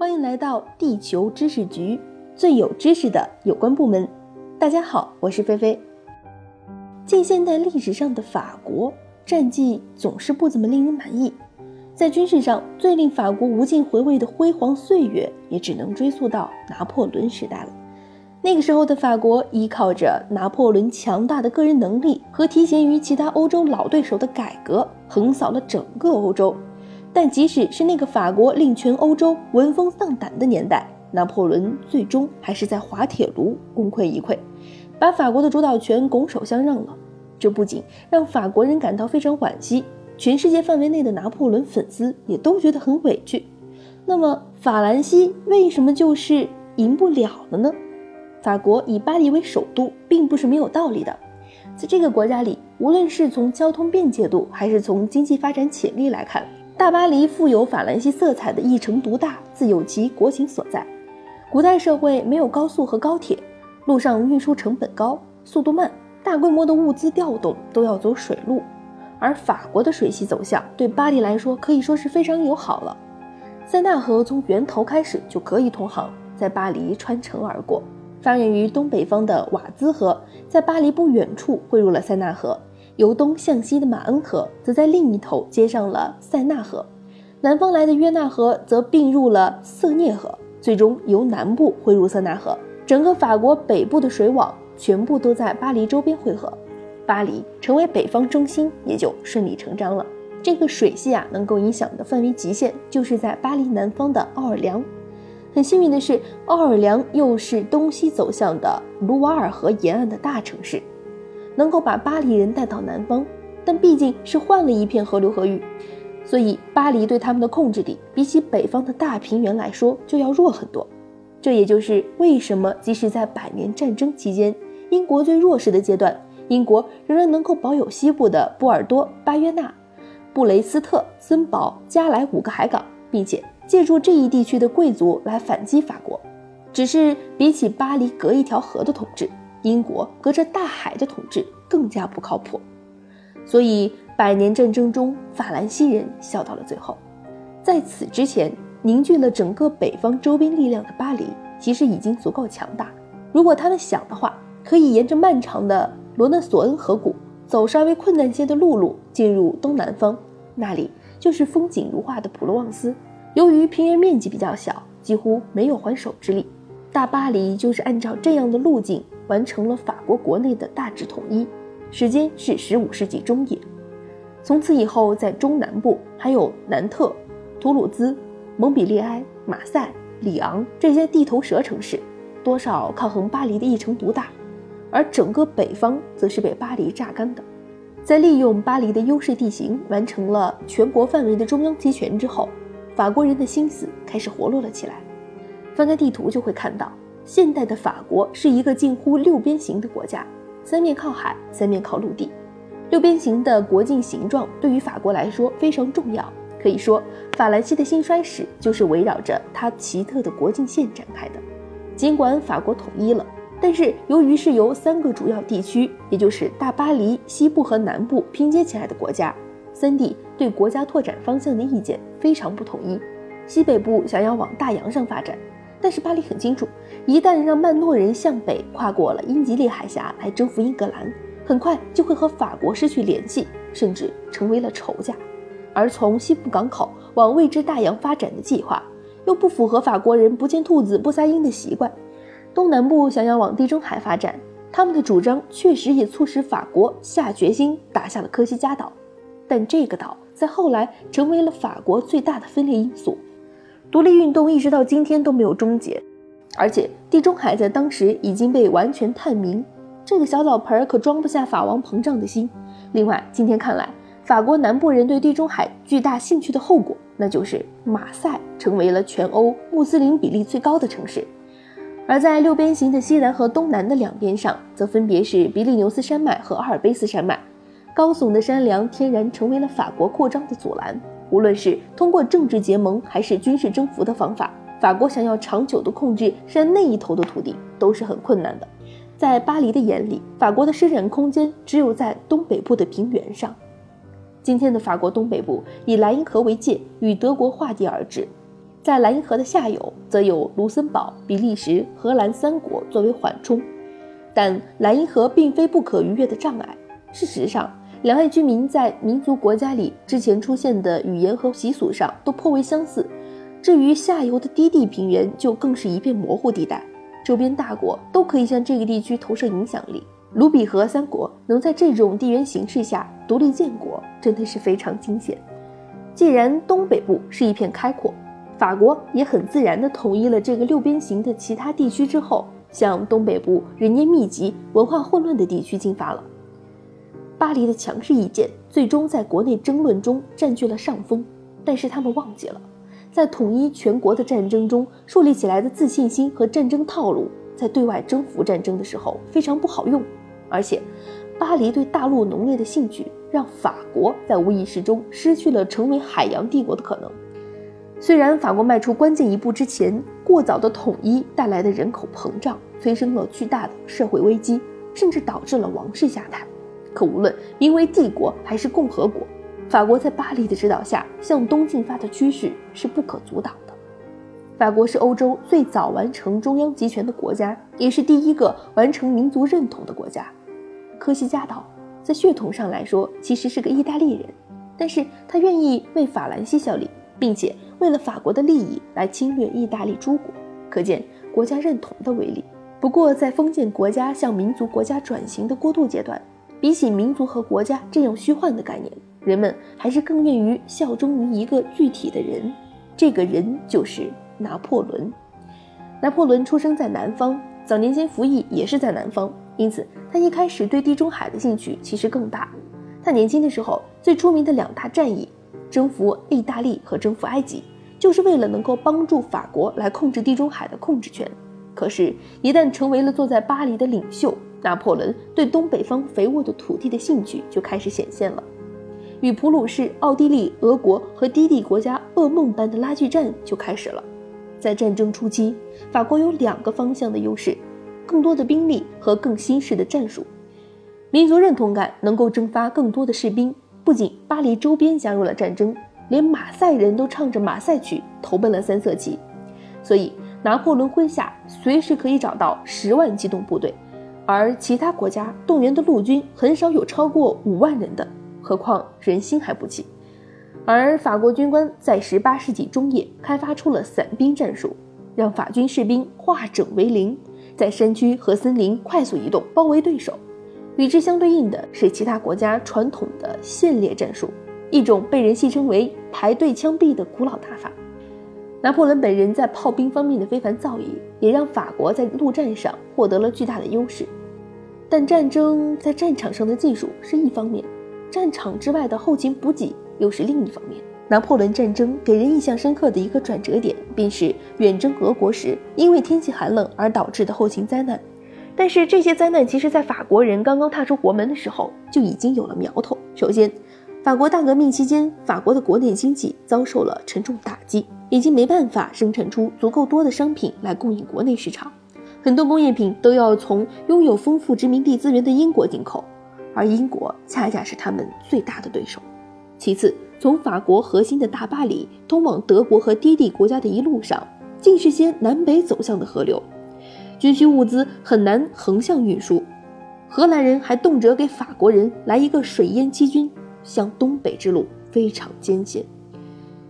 欢迎来到地球知识局，最有知识的有关部门。大家好，我是菲菲。近现代历史上的法国战绩总是不怎么令人满意，在军事上最令法国无尽回味的辉煌岁月，也只能追溯到拿破仑时代了。那个时候的法国依靠着拿破仑强大的个人能力和提携于其他欧洲老对手的改革，横扫了整个欧洲。但即使是那个法国令全欧洲闻风丧胆的年代，拿破仑最终还是在滑铁卢功亏一篑，把法国的主导权拱手相让了。这不仅让法国人感到非常惋惜，全世界范围内的拿破仑粉丝也都觉得很委屈。那么，法兰西为什么就是赢不了了呢？法国以巴黎为首都，并不是没有道理的。在这个国家里，无论是从交通便捷度，还是从经济发展潜力来看，大巴黎富有法兰西色彩的一城独大，自有其国情所在。古代社会没有高速和高铁，路上运输成本高，速度慢，大规模的物资调动都要走水路。而法国的水系走向对巴黎来说可以说是非常友好了。塞纳河从源头开始就可以通航，在巴黎穿城而过。发源于东北方的瓦兹河，在巴黎不远处汇入了塞纳河；由东向西的马恩河，则在另一头接上了塞纳河；南方来的约纳河则并入了瑟涅河，最终由南部汇入塞纳河。整个法国北部的水网全部都在巴黎周边汇合，巴黎成为北方中心，也就顺理成章了。这个水系啊，能够影响的范围极限，就是在巴黎南方的奥尔良。很幸运的是，奥尔良又是东西走向的卢瓦尔河沿岸的大城市，能够把巴黎人带到南方。但毕竟是换了一片河流和域，所以巴黎对他们的控制力比起北方的大平原来说就要弱很多。这也就是为什么即使在百年战争期间，英国最弱势的阶段，英国仍然能够保有西部的波尔多、巴约纳、布雷斯特、森堡、加莱五个海港，并且。借助这一地区的贵族来反击法国，只是比起巴黎隔一条河的统治，英国隔着大海的统治更加不靠谱。所以，百年战争中，法兰西人笑到了最后。在此之前，凝聚了整个北方周边力量的巴黎，其实已经足够强大。如果他们想的话，可以沿着漫长的罗讷索恩河谷，走稍微困难些的陆路，进入东南方，那里就是风景如画的普罗旺斯。由于平原面积比较小，几乎没有还手之力，大巴黎就是按照这样的路径完成了法国国内的大致统一。时间是十五世纪中叶。从此以后，在中南部还有南特、图鲁兹、蒙彼利埃、马赛、里昂这些地头蛇城市，多少抗衡巴黎的一城独大，而整个北方则是被巴黎榨干的。在利用巴黎的优势地形完成了全国范围的中央集权之后。法国人的心思开始活络了起来。翻开地图就会看到，现代的法国是一个近乎六边形的国家，三面靠海，三面靠陆地。六边形的国境形状对于法国来说非常重要。可以说，法兰西的兴衰史就是围绕着它奇特的国境线展开的。尽管法国统一了，但是由于是由三个主要地区，也就是大巴黎西部和南部拼接起来的国家。三地对国家拓展方向的意见非常不统一，西北部想要往大洋上发展，但是巴黎很清楚，一旦让曼诺人向北跨过了英吉利海峡来征服英格兰，很快就会和法国失去联系，甚至成为了仇家。而从西部港口往未知大洋发展的计划，又不符合法国人不见兔子不撒鹰的习惯。东南部想要往地中海发展，他们的主张确实也促使法国下决心打下了科西嘉岛。但这个岛在后来成为了法国最大的分裂因素，独立运动一直到今天都没有终结，而且地中海在当时已经被完全探明，这个小澡盆儿可装不下法王膨胀的心。另外，今天看来，法国南部人对地中海巨大兴趣的后果，那就是马赛成为了全欧穆斯林比例最高的城市，而在六边形的西南和东南的两边上，则分别是比利牛斯山脉和阿尔卑斯山脉。高耸的山梁天然成为了法国扩张的阻拦。无论是通过政治结盟还是军事征服的方法，法国想要长久地控制山那一头的土地都是很困难的。在巴黎的眼里，法国的施展空间只有在东北部的平原上。今天的法国东北部以莱茵河为界，与德国划地而治。在莱茵河的下游，则有卢森堡、比利时、荷兰三国作为缓冲。但莱茵河并非不可逾越的障碍。事实上，两岸居民在民族国家里之前出现的语言和习俗上都颇为相似。至于下游的低地平原，就更是一片模糊地带。周边大国都可以向这个地区投射影响力。卢比河三国能在这种地缘形势下独立建国，真的是非常惊险。既然东北部是一片开阔，法国也很自然地统一了这个六边形的其他地区之后，向东北部人烟密集、文化混乱的地区进发了。巴黎的强势意见最终在国内争论中占据了上风，但是他们忘记了，在统一全国的战争中树立起来的自信心和战争套路，在对外征服战争的时候非常不好用。而且，巴黎对大陆浓烈的兴趣，让法国在无意识中失去了成为海洋帝国的可能。虽然法国迈出关键一步之前，过早的统一带来的人口膨胀，催生了巨大的社会危机，甚至导致了王室下台。可无论名为帝国还是共和国，法国在巴黎的指导下向东进发的趋势是不可阻挡的。法国是欧洲最早完成中央集权的国家，也是第一个完成民族认同的国家。科西嘉岛在血统上来说其实是个意大利人，但是他愿意为法兰西效力，并且为了法国的利益来侵略意大利诸国，可见国家认同的威力。不过，在封建国家向民族国家转型的过渡阶段。比起民族和国家这样虚幻的概念，人们还是更愿意效忠于一个具体的人。这个人就是拿破仑。拿破仑出生在南方，早年间服役也是在南方，因此他一开始对地中海的兴趣其实更大。他年轻的时候最出名的两大战役，征服意大利和征服埃及，就是为了能够帮助法国来控制地中海的控制权。可是，一旦成为了坐在巴黎的领袖，拿破仑对东北方肥沃的土地的兴趣就开始显现了，与普鲁士、奥地利、俄国和低地国家噩梦般的拉锯战就开始了。在战争初期，法国有两个方向的优势：更多的兵力和更新式的战术。民族认同感能够征发更多的士兵。不仅巴黎周边加入了战争，连马赛人都唱着马赛曲投奔了三色旗。所以，拿破仑麾下随时可以找到十万机动部队。而其他国家动员的陆军很少有超过五万人的，何况人心还不齐。而法国军官在十八世纪中叶开发出了散兵战术，让法军士兵化整为零，在山区和森林快速移动，包围对手。与之相对应的是其他国家传统的线列战术，一种被人戏称为排队枪毙的古老打法。拿破仑本人在炮兵方面的非凡造诣，也让法国在陆战上获得了巨大的优势。但战争在战场上的技术是一方面，战场之外的后勤补给又是另一方面。拿破仑战争给人印象深刻的一个转折点，便是远征俄国时因为天气寒冷而导致的后勤灾难。但是这些灾难其实，在法国人刚刚踏出国门的时候就已经有了苗头。首先，法国大革命期间，法国的国内经济遭受了沉重打击，已经没办法生产出足够多的商品来供应国内市场。很多工业品都要从拥有丰富殖民地资源的英国进口，而英国恰恰是他们最大的对手。其次，从法国核心的大巴黎通往德国和低地国家的一路上，尽是些南北走向的河流，军需物资很难横向运输。荷兰人还动辄给法国人来一个水淹七军，向东北之路非常艰险。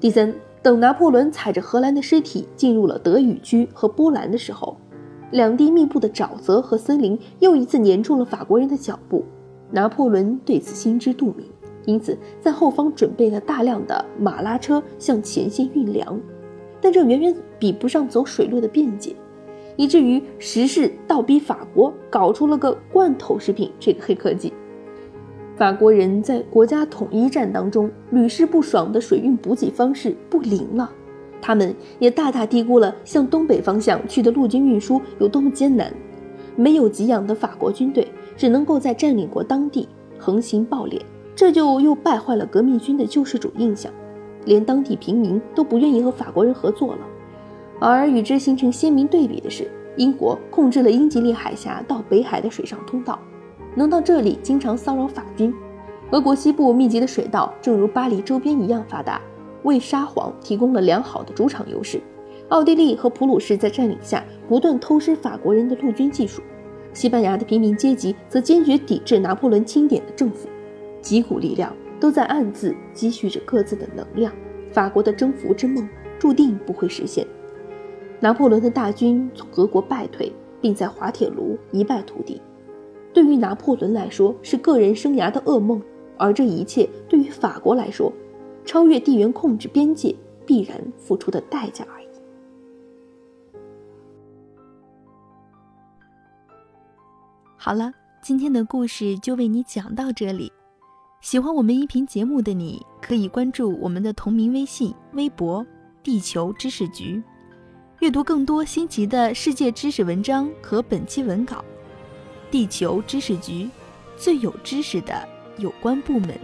第三，等拿破仑踩着荷兰的尸体进入了德语区和波兰的时候。两地密布的沼泽和森林又一次黏住了法国人的脚步，拿破仑对此心知肚明，因此在后方准备了大量的马拉车向前线运粮，但这远远比不上走水路的便捷，以至于时势倒逼法国搞出了个罐头食品这个黑科技。法国人在国家统一战当中屡试不爽的水运补给方式不灵了。他们也大大低估了向东北方向去的陆军运输有多么艰难，没有给养的法国军队只能够在占领国当地横行暴敛，这就又败坏了革命军的救世主印象，连当地平民都不愿意和法国人合作了。而与之形成鲜明对比的是，英国控制了英吉利海峡到北海的水上通道，能到这里经常骚扰法军；俄国西部密集的水道正如巴黎周边一样发达。为沙皇提供了良好的主场优势。奥地利和普鲁士在占领下不断偷师法国人的陆军技术，西班牙的平民阶级则坚决抵制拿破仑钦点的政府，几股力量都在暗自积蓄着各自的能量。法国的征服之梦注定不会实现。拿破仑的大军从俄国败退，并在滑铁卢一败涂地，对于拿破仑来说是个人生涯的噩梦，而这一切对于法国来说，超越地缘控制边界必然付出的代价而已。好了，今天的故事就为你讲到这里。喜欢我们音频节目的你，可以关注我们的同名微信、微博“地球知识局”，阅读更多新奇的世界知识文章和本期文稿。地球知识局，最有知识的有关部门。